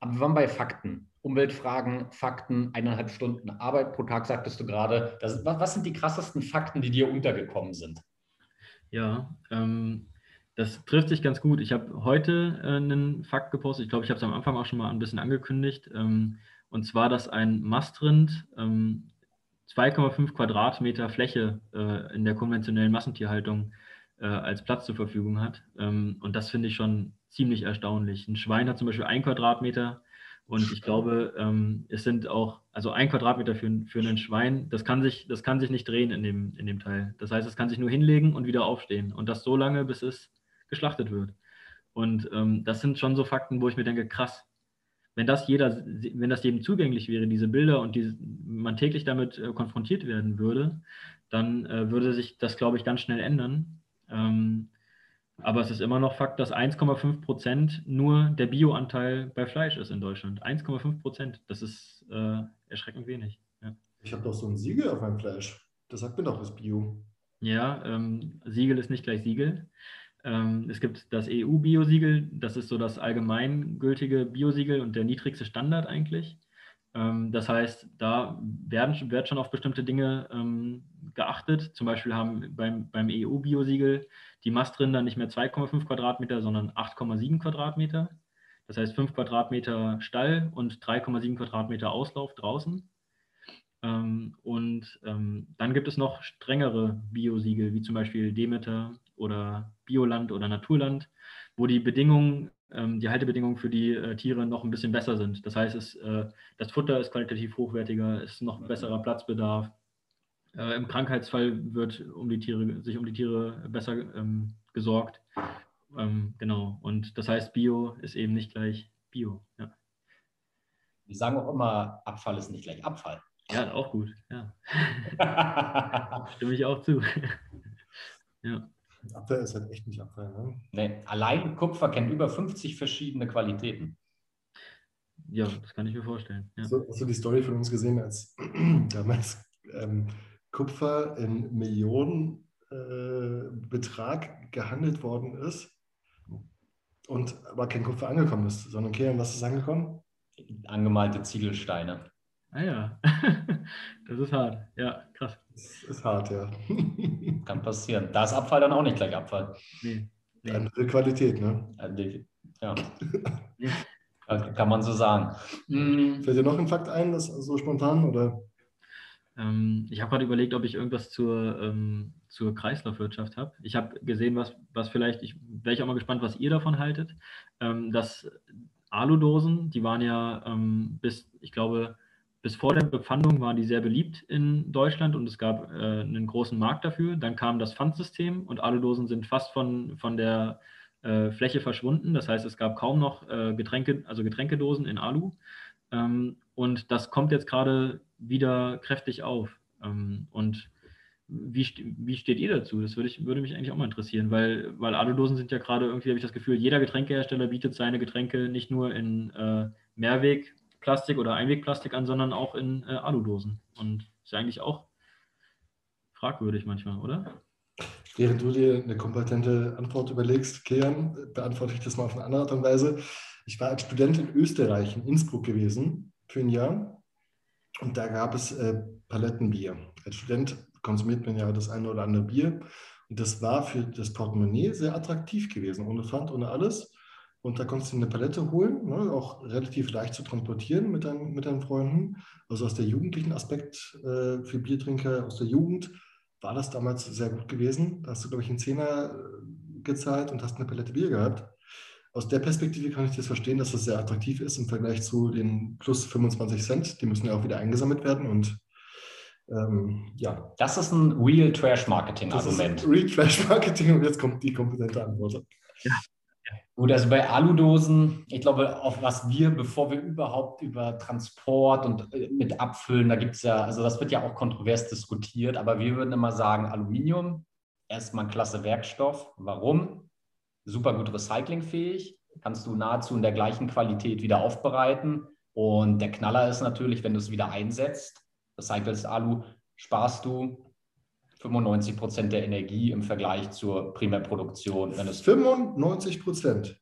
aber wir waren bei Fakten. Umweltfragen, Fakten, eineinhalb Stunden Arbeit pro Tag, sagtest du gerade. Das, was sind die krassesten Fakten, die dir untergekommen sind? Ja, ähm, das trifft sich ganz gut. Ich habe heute äh, einen Fakt gepostet. Ich glaube, ich habe es am Anfang auch schon mal ein bisschen angekündigt. Ähm, und zwar, dass ein Mastrind ähm, 2,5 Quadratmeter Fläche äh, in der konventionellen Massentierhaltung äh, als Platz zur Verfügung hat. Ähm, und das finde ich schon ziemlich erstaunlich. Ein Schwein hat zum Beispiel ein Quadratmeter. Und ich glaube, ähm, es sind auch, also ein Quadratmeter für, für ein Schwein, das kann, sich, das kann sich nicht drehen in dem, in dem Teil. Das heißt, es kann sich nur hinlegen und wieder aufstehen. Und das so lange, bis es geschlachtet wird. Und ähm, das sind schon so Fakten, wo ich mir denke, krass, wenn das jeder, wenn das jedem zugänglich wäre, diese Bilder und diese, man täglich damit äh, konfrontiert werden würde, dann äh, würde sich das, glaube ich, ganz schnell ändern. Ähm, aber es ist immer noch Fakt, dass 1,5 Prozent nur der Bioanteil bei Fleisch ist in Deutschland. 1,5 Prozent, das ist äh, erschreckend wenig. Ja. Ich habe doch so ein Siegel auf meinem Fleisch. Das sagt mir doch, das Bio. Ja, ähm, Siegel ist nicht gleich Siegel. Ähm, es gibt das EU-Biosiegel, das ist so das allgemeingültige Biosiegel und der niedrigste Standard eigentlich. Ähm, das heißt, da werden, wird schon auf bestimmte Dinge ähm, geachtet. Zum Beispiel haben beim, beim EU-Biosiegel die Mastrinder nicht mehr 2,5 Quadratmeter, sondern 8,7 Quadratmeter. Das heißt 5 Quadratmeter Stall und 3,7 Quadratmeter Auslauf draußen. Ähm, und ähm, dann gibt es noch strengere Biosiegel, wie zum Beispiel Demeter oder Bioland oder Naturland, wo die Bedingungen, die Haltebedingungen für die äh, Tiere noch ein bisschen besser sind. Das heißt, es, äh, das Futter ist qualitativ hochwertiger, es ist noch besserer Platzbedarf. Äh, Im Krankheitsfall wird um die Tiere, sich um die Tiere besser ähm, gesorgt. Ähm, genau. Und das heißt, Bio ist eben nicht gleich Bio. Ja. Wir sagen auch immer, Abfall ist nicht gleich Abfall. Ja, auch gut, ja. Stimme ich auch zu. ja. Abfall ist halt echt nicht Abfall, ne? Nee, allein Kupfer kennt über 50 verschiedene Qualitäten. Ja, das kann ich mir vorstellen. Ja. So, hast du die Story von uns gesehen, als damals ähm, Kupfer in Millionenbetrag äh, gehandelt worden ist und aber kein Kupfer angekommen ist, sondern okay, was ist angekommen? Angemalte Ziegelsteine. Ah ja, das ist hart. Ja, krass. Das ist hart, ja. Kann passieren. Da ist Abfall dann auch nicht gleich Abfall. Nee. nee. Andere Qualität, ne? Ja. Kann man so sagen. Hm. Fällt dir noch ein Fakt ein, das so spontan oder? Ähm, ich habe gerade überlegt, ob ich irgendwas zur, ähm, zur Kreislaufwirtschaft habe. Ich habe gesehen, was, was vielleicht, ich wäre ich auch mal gespannt, was ihr davon haltet, ähm, dass Aludosen, die waren ja ähm, bis, ich glaube, bis vor der Befandung waren die sehr beliebt in Deutschland und es gab äh, einen großen Markt dafür. Dann kam das Pfandsystem und Aludosen sind fast von, von der äh, Fläche verschwunden. Das heißt, es gab kaum noch äh, Getränke, also Getränkedosen in Alu. Ähm, und das kommt jetzt gerade wieder kräftig auf. Ähm, und wie, wie steht ihr dazu? Das würde, ich, würde mich eigentlich auch mal interessieren, weil, weil Aludosen sind ja gerade irgendwie, habe ich das Gefühl, jeder Getränkehersteller bietet seine Getränke nicht nur in äh, Mehrweg, Plastik oder Einwegplastik an, sondern auch in äh, Aludosen. Und ist ja eigentlich auch fragwürdig manchmal, oder? Während du dir eine kompetente Antwort überlegst, Kian, beantworte ich das mal auf eine andere Art und Weise. Ich war als Student in Österreich, in Innsbruck gewesen, für ein Jahr. Und da gab es äh, Palettenbier. Als Student konsumiert man ja das eine oder andere Bier. Und das war für das Portemonnaie sehr attraktiv gewesen, ohne Pfand, ohne alles. Und da konntest du eine Palette holen, ne, auch relativ leicht zu transportieren mit, dein, mit deinen Freunden. Also aus der jugendlichen Aspekt äh, für Biertrinker aus der Jugend war das damals sehr gut gewesen. Da hast du, glaube ich, einen Zehner äh, gezahlt und hast eine Palette Bier gehabt. Aus der Perspektive kann ich das verstehen, dass das sehr attraktiv ist im Vergleich zu den plus 25 Cent. Die müssen ja auch wieder eingesammelt werden und ähm, ja. Das ist ein Real Trash Marketing Argument. Real Trash Marketing und jetzt kommt die kompetente Antwort. Ja. Gut, also bei Aludosen, ich glaube, auf was wir, bevor wir überhaupt über Transport und äh, mit Abfüllen, da gibt es ja, also das wird ja auch kontrovers diskutiert, aber wir würden immer sagen, Aluminium, erstmal ein klasse Werkstoff. Warum? Super gut recyclingfähig, kannst du nahezu in der gleichen Qualität wieder aufbereiten. Und der Knaller ist natürlich, wenn du es wieder einsetzt, recycelst Alu, sparst du 95 Prozent der Energie im Vergleich zur Primärproduktion. Wenn es 95 Prozent.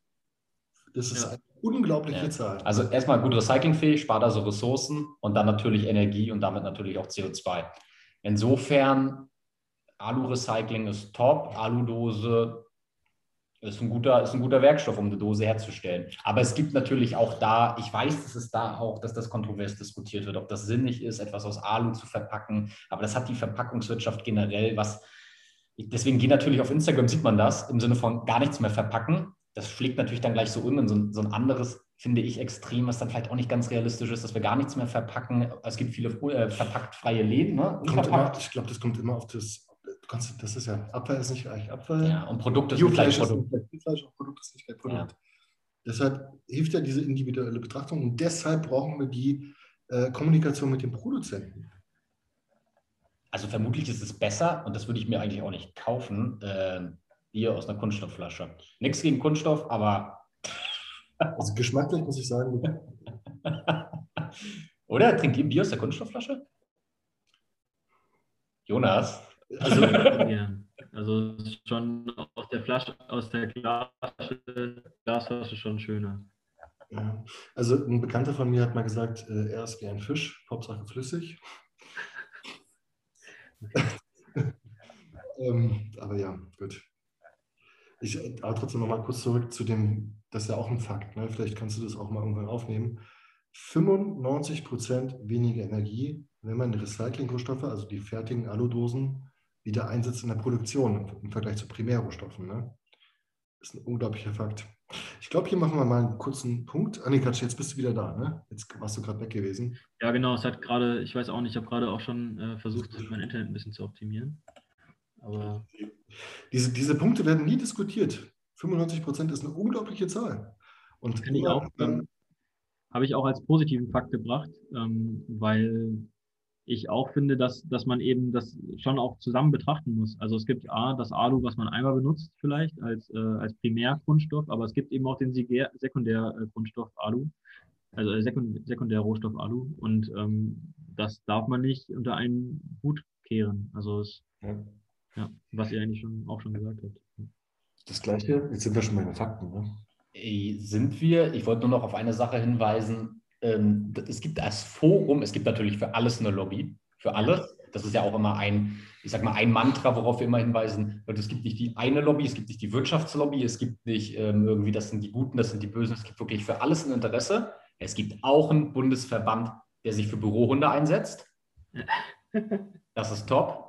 Das ist ja. eine unglaubliche ja. Zahl. Also erstmal gut recyclingfähig, spart also Ressourcen und dann natürlich Energie und damit natürlich auch CO2. Insofern, Alu-Recycling ist top, Aludose ist ein, guter, ist ein guter Werkstoff, um eine Dose herzustellen. Aber es gibt natürlich auch da, ich weiß, dass es da auch, dass das kontrovers diskutiert wird, ob das sinnig ist, etwas aus Alu zu verpacken. Aber das hat die Verpackungswirtschaft generell, was deswegen geht natürlich auf Instagram, sieht man das, im Sinne von gar nichts mehr verpacken. Das schlägt natürlich dann gleich so um in so, so ein anderes, finde ich, Extrem, was dann vielleicht auch nicht ganz realistisch ist, dass wir gar nichts mehr verpacken. Es gibt viele äh, verpackt freie Läden. Ne? Immer, ich glaube, das kommt immer auf das, kannst, das ist ja, Abfall ist nicht gleich Abfall. Ja, und Produkt ist nicht gleich Produkt. Fleisch und Produkt ist nicht gleich Produkt. Ja. Deshalb hilft ja diese individuelle Betrachtung und deshalb brauchen wir die äh, Kommunikation mit dem Produzenten. Also vermutlich ist es besser, und das würde ich mir eigentlich auch nicht kaufen, äh, Bier aus einer Kunststoffflasche. Nichts gegen Kunststoff, aber. also geschmacklich muss ich sagen. Oder trinkt ihr Bier aus der Kunststoffflasche? Jonas? Also, ja. also schon aus der Flasche, aus der Glasflasche, Glasflasche schon schöner. Ja. Also ein Bekannter von mir hat mal gesagt, äh, er ist wie ein Fisch, Hauptsache flüssig. ähm, aber ja, gut. Ich, aber trotzdem nochmal kurz zurück zu dem das ist ja auch ein Fakt, ne? vielleicht kannst du das auch mal irgendwann aufnehmen, 95 Prozent weniger Energie, wenn man Recycling-Rohstoffe, also die fertigen Aludosen, wieder einsetzt in der Produktion im Vergleich zu Primärrohstoffen. Ne? Das ist ein unglaublicher Fakt. Ich glaube, hier machen wir mal einen kurzen Punkt. Annika, jetzt bist du wieder da, ne? Jetzt warst du gerade weg gewesen. Ja, genau. Es hat gerade, ich weiß auch nicht, ich habe gerade auch schon äh, versucht, mein Internet ein bisschen zu optimieren. Aber diese, diese Punkte werden nie diskutiert. 95 Prozent ist eine unglaubliche Zahl. Und ähm, habe ich auch als positiven Fakt gebracht, ähm, weil ich auch finde, dass, dass man eben das schon auch zusammen betrachten muss. Also es gibt A, das Alu, was man einmal benutzt vielleicht als, äh, als Primärgrundstoff, aber es gibt eben auch den Sekundärgrundstoff Alu, also Sekund Sekundärrohstoff Alu und ähm, das darf man nicht unter einen Hut kehren. Also es, ja. ja. was ihr eigentlich schon auch schon gesagt habt. Das gleiche, jetzt sind wir schon bei den Fakten, ne? Sind wir, ich wollte nur noch auf eine Sache hinweisen, ähm, es gibt das Forum, es gibt natürlich für alles eine Lobby, für alles. Das ist ja auch immer ein, ich sag mal, ein Mantra, worauf wir immer hinweisen. Es gibt nicht die eine Lobby, es gibt nicht die Wirtschaftslobby, es gibt nicht ähm, irgendwie, das sind die Guten, das sind die Bösen, es gibt wirklich für alles ein Interesse. Es gibt auch einen Bundesverband, der sich für Bürohunde einsetzt. Das ist top.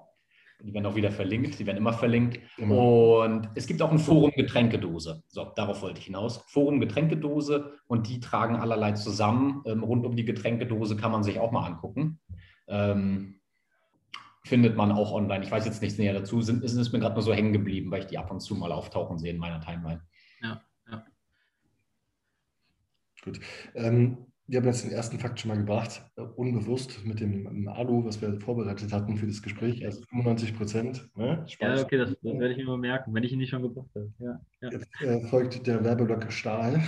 Die werden auch wieder verlinkt, die werden immer verlinkt. Genau. Und es gibt auch ein Forum Getränkedose. So, darauf wollte ich hinaus. Forum Getränkedose und die tragen allerlei zusammen. Ähm, rund um die Getränkedose kann man sich auch mal angucken. Ähm, findet man auch online. Ich weiß jetzt nichts näher dazu. Sind, ist es mir gerade nur so hängen geblieben, weil ich die ab und zu mal auftauchen sehe in meiner Timeline. Ja, ja. Gut. Ähm, wir haben jetzt den ersten Fakt schon mal gebracht, äh, unbewusst mit dem Alu, was wir vorbereitet hatten für das Gespräch, also 95 Prozent. Ne? Ja, okay, das, das, werde ich mal merken, wenn ich ihn nicht schon gebracht habe. Ja, ja. Jetzt äh, folgt der Werbeblock Stahl.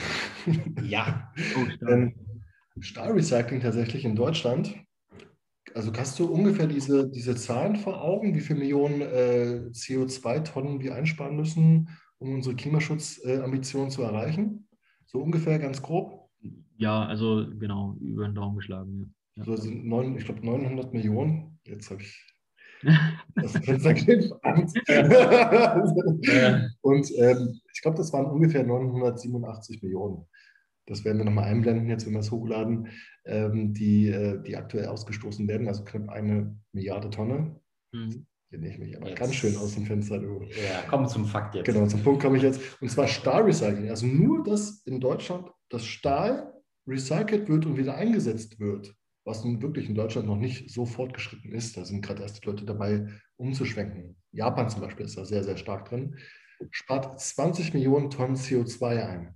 ja. Oh, Stahl. ähm, Stahlrecycling tatsächlich in Deutschland. Also hast du ungefähr diese, diese Zahlen vor Augen, wie viele Millionen äh, CO2-Tonnen wir einsparen müssen, um unsere Klimaschutzambitionen zu erreichen? So ungefähr ganz grob? Ja, also genau, über den Daumen geschlagen. Ja. So sind neun, ich glaube 900 Millionen. Jetzt habe ich das Fenster geht Und ähm, ich glaube, das waren ungefähr 987 Millionen. Das werden wir nochmal einblenden, jetzt wenn wir es hochladen, ähm, die, äh, die aktuell ausgestoßen werden, also knapp eine Milliarde Tonne. Mhm. Hier nehme ich mich aber jetzt. ganz schön aus dem Fenster. Du. Ja, komm zum Fakt jetzt. Genau, zum Punkt komme ich jetzt. Und zwar Stahlrecycling. Also nur, dass in Deutschland das Stahl recycelt wird und wieder eingesetzt wird, was nun wirklich in Deutschland noch nicht so fortgeschritten ist. Da sind gerade erst die Leute dabei, umzuschwenken. Japan zum Beispiel ist da sehr, sehr stark drin. Spart 20 Millionen Tonnen CO2 ein.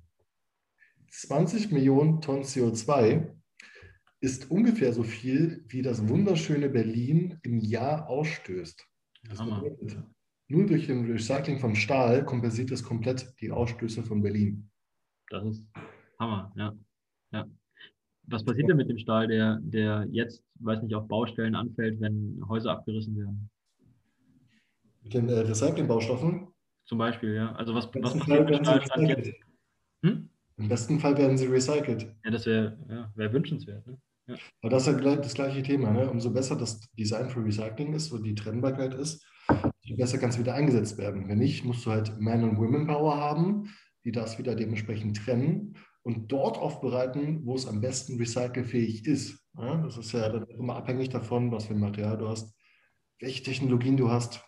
20 Millionen Tonnen CO2 ist ungefähr so viel, wie das wunderschöne Berlin im Jahr ausstößt. nur durch den Recycling vom Stahl kompensiert es komplett die Ausstöße von Berlin. Das ist Hammer. Ja. Was passiert denn mit dem Stahl, der, der jetzt, weiß nicht, auf Baustellen anfällt, wenn Häuser abgerissen werden? Mit den äh, Recyclingbaustoffen? Zum Beispiel, ja. Also was, was passiert mit dem Stahl jetzt? Hm? Im besten Fall werden sie recycelt. Ja, das wäre ja, wär wünschenswert. Ne? Ja. Aber das ist ja das gleiche Thema. Ne? Umso besser das Design für Recycling ist und die Trennbarkeit ist, umso besser kann es wieder eingesetzt werden. Wenn nicht, musst du halt Man- und Women-Power haben, die das wieder dementsprechend trennen und dort aufbereiten, wo es am besten recycelfähig ist. Ja, das ist ja immer abhängig davon, was für ein Material du hast, welche Technologien du hast,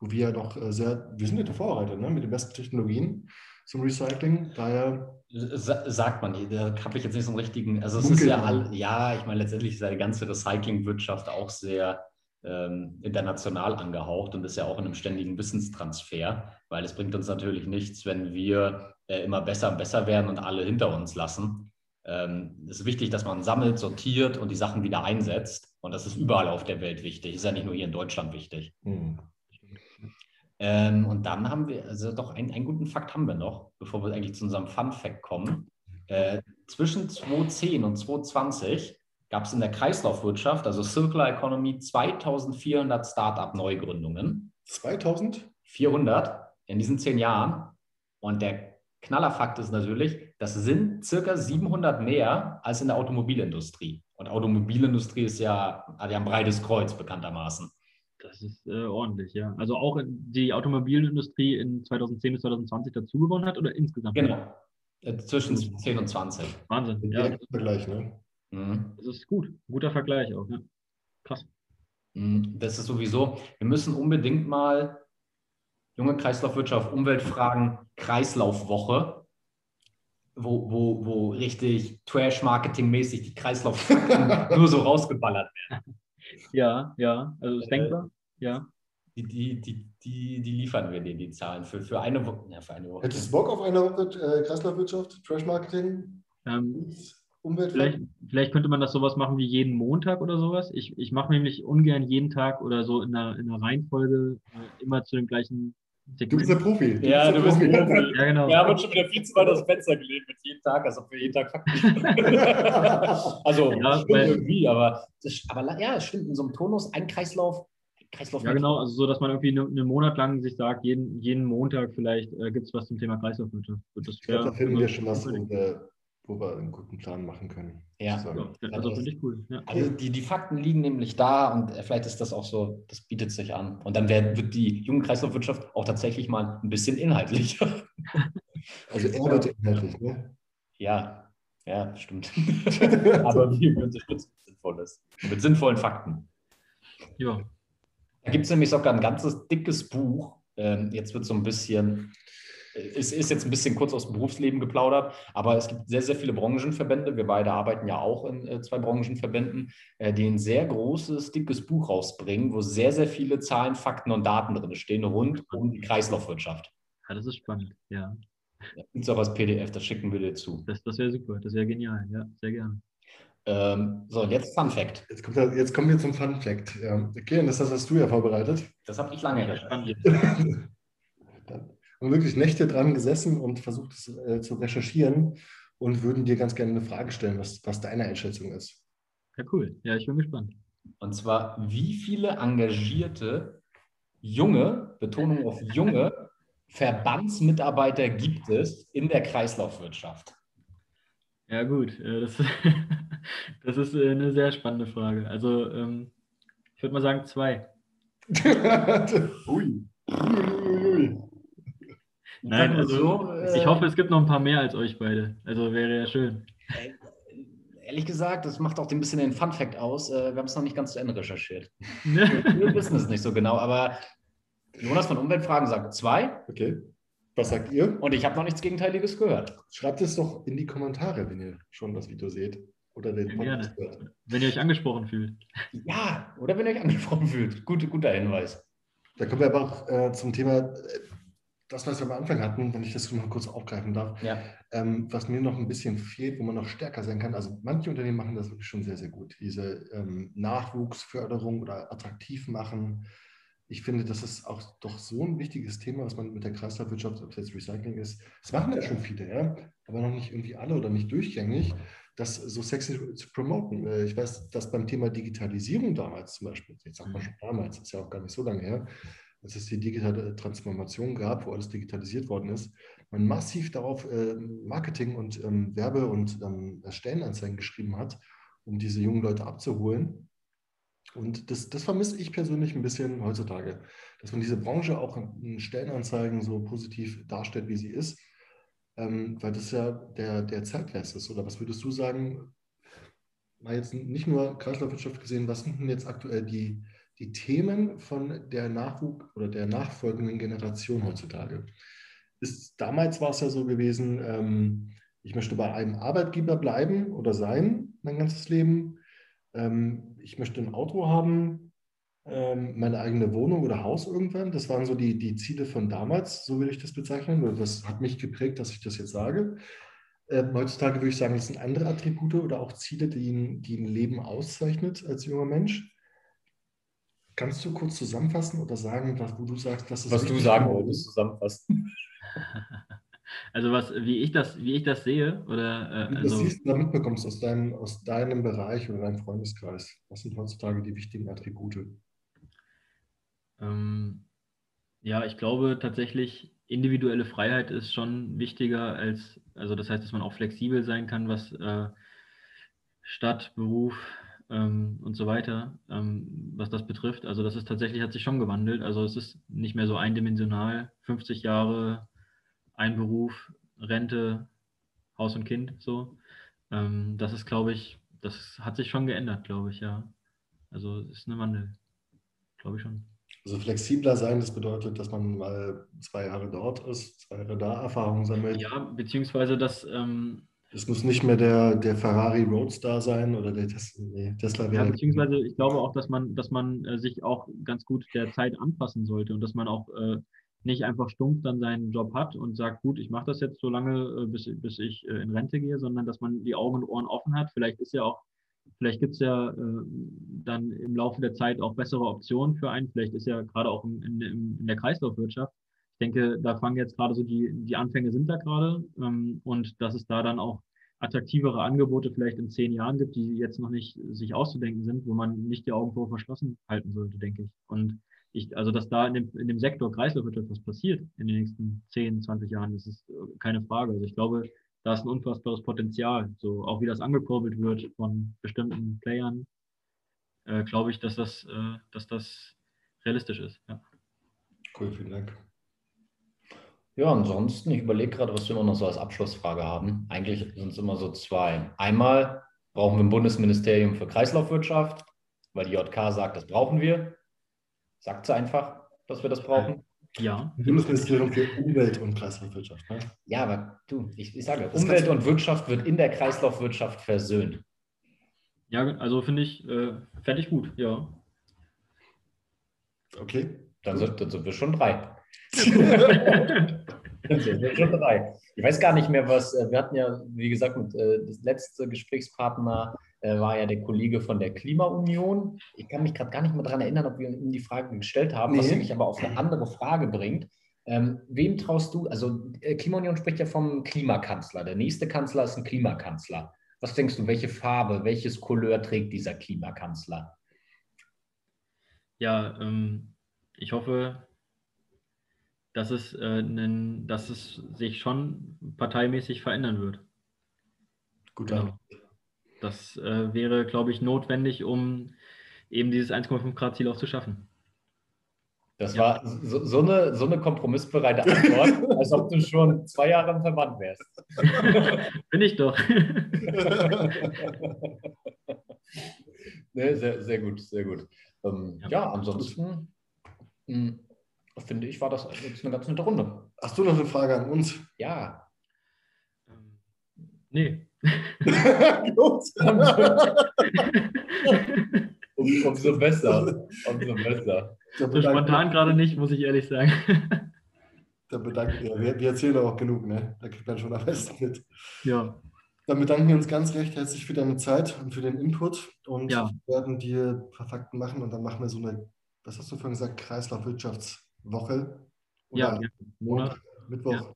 wo wir ja doch äh, sehr, wir sind ja der Vorreiter ne, mit den besten Technologien zum Recycling. Daher. Sagt man, da habe ich jetzt nicht so einen richtigen, also es ist ja, all, ja, ich meine, letztendlich ist ja die ganze Recyclingwirtschaft auch sehr ähm, international angehaucht und ist ja auch in einem ständigen Wissenstransfer, weil es bringt uns natürlich nichts, wenn wir äh, immer besser und besser werden und alle hinter uns lassen. Ähm, es ist wichtig, dass man sammelt, sortiert und die Sachen wieder einsetzt. Und das ist überall auf der Welt wichtig. Ist ja nicht nur hier in Deutschland wichtig. Mhm. Ähm, und dann haben wir, also doch einen, einen guten Fakt haben wir noch, bevor wir eigentlich zu unserem Fun Fact kommen. Äh, zwischen 2010 und 2020 gab es in der Kreislaufwirtschaft, also Circular Economy, 2400 Startup-Neugründungen. 2400 in diesen zehn Jahren. Und der Knallerfakt ist natürlich, das sind circa 700 mehr als in der Automobilindustrie. Und Automobilindustrie ist ja, hat ja ein breites Kreuz bekanntermaßen. Das ist äh, ordentlich, ja. Also auch die Automobilindustrie in 2010 bis 2020 dazugewonnen hat oder insgesamt? Genau. Äh, zwischen 10 und 20. Wahnsinn. Ja, Ja, Vergleich, ne? Mhm. das ist gut. Guter Vergleich auch. Ja. Krass. Mhm. Das ist sowieso, wir müssen unbedingt mal junge Kreislaufwirtschaft, Umweltfragen, Kreislaufwoche, wo, wo, wo richtig Trash-Marketing-mäßig die Kreislaufwirtschaft nur so rausgeballert werden. Ja, ja, also ist Äh, denkbar. Ja. Die, die, die, die, die liefern wir denen, die Zahlen. Für, für eine Woche. Ja, für eine Woche. Hättest du Bock auf eine Woche äh, Kreislaufwirtschaft, Trash-Marketing, Ähm? Vielleicht, vielleicht könnte man das sowas machen wie jeden Montag oder sowas. Ich, ich mache nämlich ungern jeden Tag oder so in einer, in einer Reihenfolge äh, immer zu dem gleichen Du bist der Profi. Ja, du bist der ein Profi. Ja, genau. Wir haben uns schon wieder viel zu weit aus dem Fenster gelehnt mit jedem Tag, als ob wir jeden Tag Fakten. also, Ja, stimmt weil- irgendwie, aber, das, aber ja, es stimmt, in so einem Tonus, ein Kreislauf, Kreislauf. Ja, genau, also so, dass man irgendwie ne- einen Monat lang sich sagt, jeden, jeden Montag vielleicht äh, gibt es was zum Thema Kreislaufwirtschaft. Das Ich glaube, da finden also- wir schon was, wir, wo wir einen guten Plan machen können. Ja. So. Ja, also finde ich cool. Ja. Also die, die Fakten liegen nämlich da und äh, vielleicht ist das auch so, das bietet sich an. Und dann wird, wird die junge Kreislaufwirtschaft auch tatsächlich mal ein bisschen inhaltlicher. Also er wird inhaltlich, ne? Ja, ja, stimmt. aber wir unterstützen mit Sinnvolles. Mit sinnvollen Fakten. ja. Da gibt es nämlich sogar ein ganzes dickes Buch. Ähm, jetzt wird so ein bisschen, es ist jetzt ein bisschen kurz aus dem Berufsleben geplaudert, aber es gibt sehr, sehr viele Branchenverbände. Wir beide arbeiten ja auch in äh, zwei Branchenverbänden, äh, die ein sehr großes, dickes Buch rausbringen, wo sehr, sehr viele Zahlen, Fakten und Daten drin stehen rund um die Kreislaufwirtschaft. ja, das ist spannend. Ja, Da gibt es auch als PDF, das schicken wir dir zu. das, das wäre super, das wäre genial. Ja, sehr gerne. Ähm, so, und jetzt Fun Fact. Jetzt, kommt, jetzt kommen wir zum Fun Fact. Ja. Okay, und das hast du ja vorbereitet. Das habe ich lange Ja, recherchiert. Und wirklich Nächte dran gesessen und versucht es äh, zu recherchieren und würden dir ganz gerne eine Frage stellen, was, was deine Einschätzung ist. Ja, cool. Ja, ich bin gespannt. Und zwar, wie viele engagierte junge, Betonung auf junge, Verbandsmitarbeiter gibt es in der Kreislaufwirtschaft? Ja, gut. äh, Das, das ist äh, eine sehr spannende Frage. Also, ähm, ich würde mal sagen zwei. Ui. Nein, also so, ich äh, hoffe, es gibt noch ein paar mehr als euch beide. Also wäre ja schön. äh, Ehrlich gesagt, das macht auch ein bisschen den Fun Fact aus. äh, Wir haben es noch nicht ganz zu Ende recherchiert. Wir wissen es nicht so genau, aber Jonas von Umweltfragen sagt zwei Okay. Was sagt ihr? und ich habe noch nichts Gegenteiliges gehört. Schreibt es doch in die Kommentare, wenn ihr schon das Video seht oder den Podcast gerne. hört. Wenn ihr euch angesprochen fühlt. Ja, oder wenn ihr euch angesprochen fühlt. Gut, guter Hinweis. Da kommen wir aber auch äh, zum Thema, äh, das, was wir am Anfang hatten, wenn ich das noch kurz aufgreifen darf, Ja. ähm, was mir noch ein bisschen fehlt, wo man noch stärker sein kann. Also manche Unternehmen machen das wirklich schon sehr, sehr gut. Diese ähm, Nachwuchsförderung oder attraktiv machen. Ich finde, das ist auch doch so ein wichtiges Thema, was man mit der Kreislaufwirtschaft, ob es jetzt Recycling ist, das machen ja schon viele, ja, aber noch nicht irgendwie alle oder nicht durchgängig, das so sexy zu promoten. Äh, Ich weiß, dass beim Thema Digitalisierung damals zum Beispiel, jetzt sagt man schon damals, ist ja auch gar nicht so lange her, als es die digitale Transformation gab, wo alles digitalisiert worden ist, man massiv darauf äh, Marketing und ähm, Werbe- und ähm, Stellenanzeigen geschrieben hat, um diese jungen Leute abzuholen. Und das, das vermisse ich persönlich ein bisschen heutzutage, dass man diese Branche auch in Stellenanzeigen so positiv darstellt, wie sie ist, ähm, weil das ja der, der Zeitgeist ist. Oder was würdest du sagen, mal jetzt nicht nur Kreislaufwirtschaft gesehen, was sind denn jetzt aktuell die, die Themen von der Nachwuchs- oder der nachfolgenden Generation heutzutage? Ist, damals war es ja so gewesen, ähm, ich möchte bei einem Arbeitgeber bleiben oder sein, mein ganzes Leben. Ähm, ich möchte ein Auto haben, ähm, meine eigene Wohnung oder Haus irgendwann. Das waren so die, die Ziele von damals, so würde ich das bezeichnen. Das hat mich geprägt, dass ich das jetzt sage. Ähm, heutzutage würde ich sagen, das sind andere Attribute oder auch Ziele, die ein, die ein Leben auszeichnet als junger Mensch. Kannst du kurz zusammenfassen oder sagen, was, wo du sagst, das ist Was du sagen geworden? wolltest, zusammenfassen. Also was, wie ich das, wie ich das sehe, oder Wie äh, du das also, siehst oder mitbekommst aus deinem, aus deinem Bereich oder deinem Freundeskreis. Was sind heutzutage die wichtigen Attribute? ähm, ja, ich glaube tatsächlich, individuelle Freiheit ist schon wichtiger als, also das heißt, dass man auch flexibel sein kann, was äh, Stadt, Beruf ähm, und so weiter, ähm, was das betrifft. Also das ist tatsächlich, hat sich schon gewandelt. Also es ist nicht mehr so eindimensional, 50 Jahre, ein Beruf, Rente, Haus und Kind so. Ähm, das ist, glaube ich, das hat sich schon geändert, glaube ich, ja. Also es ist ein Wandel, glaube ich schon. Also flexibler sein, das bedeutet, dass man mal zwei Jahre dort ist, zwei Jahre da Erfahrung sammelt. Ja, beziehungsweise dass ähm, es muss nicht mehr der, der Ferrari Roadstar sein oder der Tesla, nee, Tesla wäre. Ja, beziehungsweise ich glaube auch, dass man, dass man äh, sich auch ganz gut der Zeit anpassen sollte und dass man auch äh, nicht einfach stumpf dann seinen Job hat und sagt, gut, ich mache das jetzt so lange, äh, bis, bis ich äh, in Rente gehe, sondern dass man die Augen und Ohren offen hat. Vielleicht ist ja auch, vielleicht gibt es ja äh, dann im Laufe der Zeit auch bessere Optionen für einen. Vielleicht ist ja gerade auch in, in, in der Kreislaufwirtschaft ich denke, da fangen jetzt gerade so die, die Anfänge sind da gerade ähm, und dass es da dann auch attraktivere Angebote vielleicht in zehn Jahren gibt, die jetzt noch nicht sich auszudenken sind, wo man nicht die Augen vor verschlossen halten sollte, denke ich. Und ich, also dass da in dem, in dem Sektor Kreislaufwirtschaft was passiert in den nächsten 10, 20 Jahren, das ist äh, keine Frage. Also ich glaube, da ist ein unfassbares Potenzial. So auch wie das angekurbelt wird von bestimmten Playern, äh, glaube ich, dass das, äh, dass das realistisch ist. Ja. Cool, vielen Dank. Ja, ansonsten, ich überlege gerade, was wir immer noch so als Abschlussfrage haben. Eigentlich sind es immer so zwei. Einmal brauchen wir ein Bundesministerium für Kreislaufwirtschaft, weil die JK sagt, das brauchen wir. Sagt sie einfach, dass wir das brauchen. Ja. Bundesministerium für Umwelt und Kreislaufwirtschaft. Ne? Ja, aber du, ich, ich sage, das Umwelt und Wirtschaft wird in der Kreislaufwirtschaft versöhnt. Ja, also finde ich, äh, fände ich gut, ja. Okay. Dann sind, dann sind wir schon drei. Schon drei. Ich weiß gar nicht mehr, was, äh, wir hatten ja, wie gesagt, äh, das letzte Gesprächspartner äh, war ja der Kollege von der Klimaunion. Ich kann mich gerade gar nicht mehr daran erinnern, ob wir ihm die Frage gestellt haben, nee. was mich aber auf eine andere Frage bringt. Ähm, wem traust du, also Klimaunion spricht ja vom Klimakanzler. Der nächste Kanzler ist ein Klimakanzler. Was denkst du, welche Farbe, welches Couleur trägt dieser Klimakanzler? Ja, ähm, ich hoffe, dass es, äh, nen, dass es sich schon parteimäßig verändern wird. Gut, genau. Das äh, wäre, glaube ich, notwendig, um eben dieses 1,5 Grad Ziel auch zu schaffen. Das ja. war so, so, eine, so eine kompromissbereite Antwort, als ob du schon zwei Jahre im Verband wärst. Bin ich doch. nee, sehr, sehr gut, sehr gut. Ähm, ja. ja. ansonsten mh, hm, finde ich, war das jetzt eine ganz nette Runde. Hast du noch eine Frage an uns? Ja. Ähm, nee. um, umso besser. Umso besser. So spontan gerade nicht, muss ich ehrlich sagen. Da bedanken wir, wir, wir erzählen auch genug, ne? Da kriegt man schon am besten mit. Ja. Dann bedanken wir uns ganz recht herzlich für deine Zeit und für den Input und ja. werden dir ein paar Fakten machen und dann machen wir so eine, was hast du vorhin gesagt, Kreislaufwirtschafts- Woche oder ja, Montag, Mittwoch. Ja.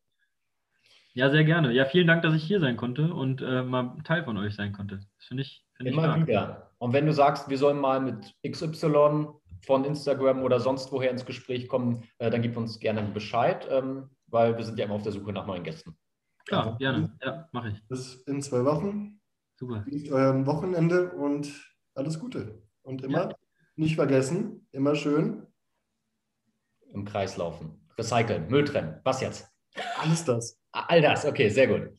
ja. sehr gerne. Ja, vielen Dank, dass ich hier sein konnte und äh, mal Teil von euch sein konnte. Das finde ich, find Immer ich wieder. Und wenn du sagst, wir sollen mal mit XY von Instagram oder sonst woher ins Gespräch kommen, äh, dann gib uns gerne Bescheid, ähm, weil wir sind ja immer auf der Suche nach neuen Gästen. Klar, also, gerne. Ja, mache ich. Bis in zwei Wochen. Super. Genießt euer Wochenende und alles Gute. Und immer ja. nicht vergessen, immer schön im Kreis laufen. Recyceln, Müll trennen. Was jetzt? Alles das. All das, okay, sehr gut.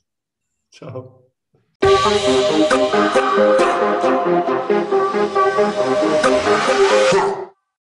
Ciao. Ha!